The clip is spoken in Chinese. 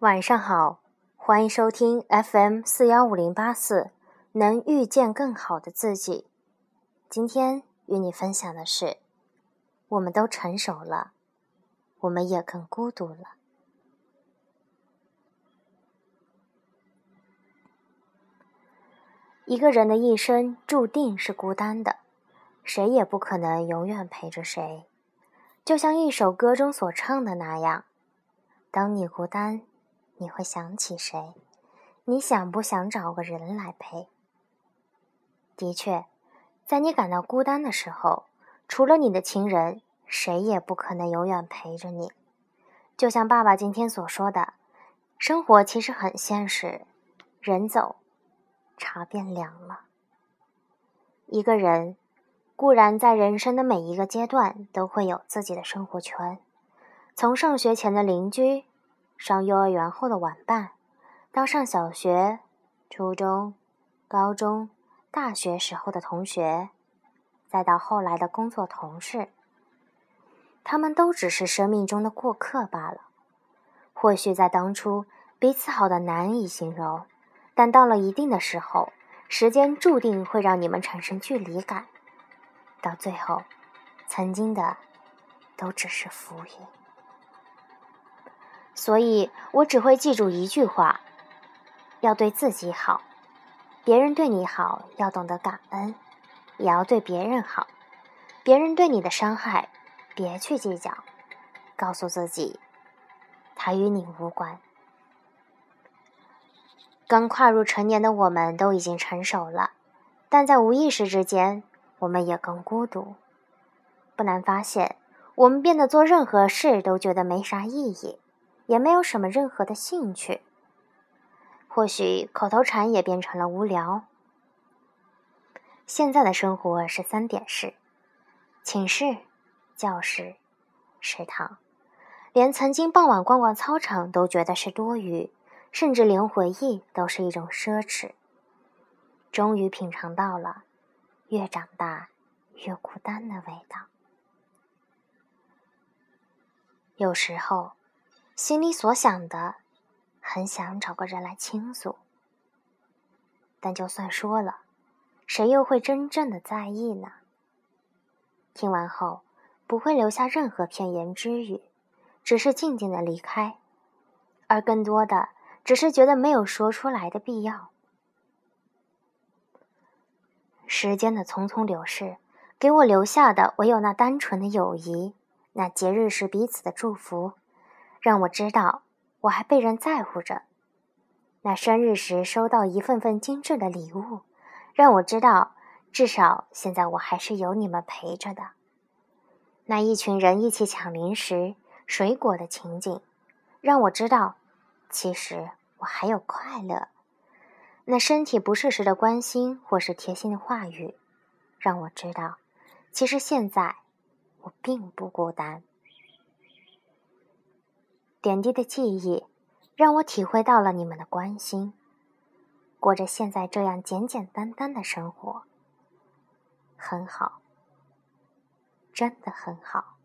晚上好，欢迎收听 FM 四幺五零八四，能遇见更好的自己。今天与你分享的是，我们都成熟了，我们也更孤独了。一个人的一生注定是孤单的，谁也不可能永远陪着谁。就像一首歌中所唱的那样：“当你孤单，你会想起谁？你想不想找个人来陪？”的确，在你感到孤单的时候，除了你的亲人，谁也不可能永远陪着你。就像爸爸今天所说的：“生活其实很现实，人走。”茶变凉了。一个人固然在人生的每一个阶段都会有自己的生活圈，从上学前的邻居，上幼儿园后的玩伴，到上小学、初中、高中、大学时候的同学，再到后来的工作同事，他们都只是生命中的过客罢了。或许在当初，彼此好的难以形容。但到了一定的时候，时间注定会让你们产生距离感，到最后，曾经的都只是浮云。所以我只会记住一句话：要对自己好，别人对你好要懂得感恩，也要对别人好。别人对你的伤害，别去计较，告诉自己，他与你无关。刚跨入成年的我们都已经成熟了，但在无意识之间，我们也更孤独。不难发现，我们变得做任何事都觉得没啥意义，也没有什么任何的兴趣。或许口头禅也变成了无聊。现在的生活是三点式：寝室、教室、食堂，连曾经傍晚逛逛操场都觉得是多余。甚至连回忆都是一种奢侈。终于品尝到了越长大越孤单的味道。有时候，心里所想的，很想找个人来倾诉，但就算说了，谁又会真正的在意呢？听完后，不会留下任何片言之语，只是静静的离开，而更多的。只是觉得没有说出来的必要。时间的匆匆流逝，给我留下的唯有那单纯的友谊，那节日时彼此的祝福，让我知道我还被人在乎着；那生日时收到一份份精致的礼物，让我知道至少现在我还是有你们陪着的；那一群人一起抢零食、水果的情景，让我知道。其实我还有快乐，那身体不适时的关心或是贴心的话语，让我知道，其实现在我并不孤单。点滴的记忆，让我体会到了你们的关心。过着现在这样简简单单的生活，很好，真的很好。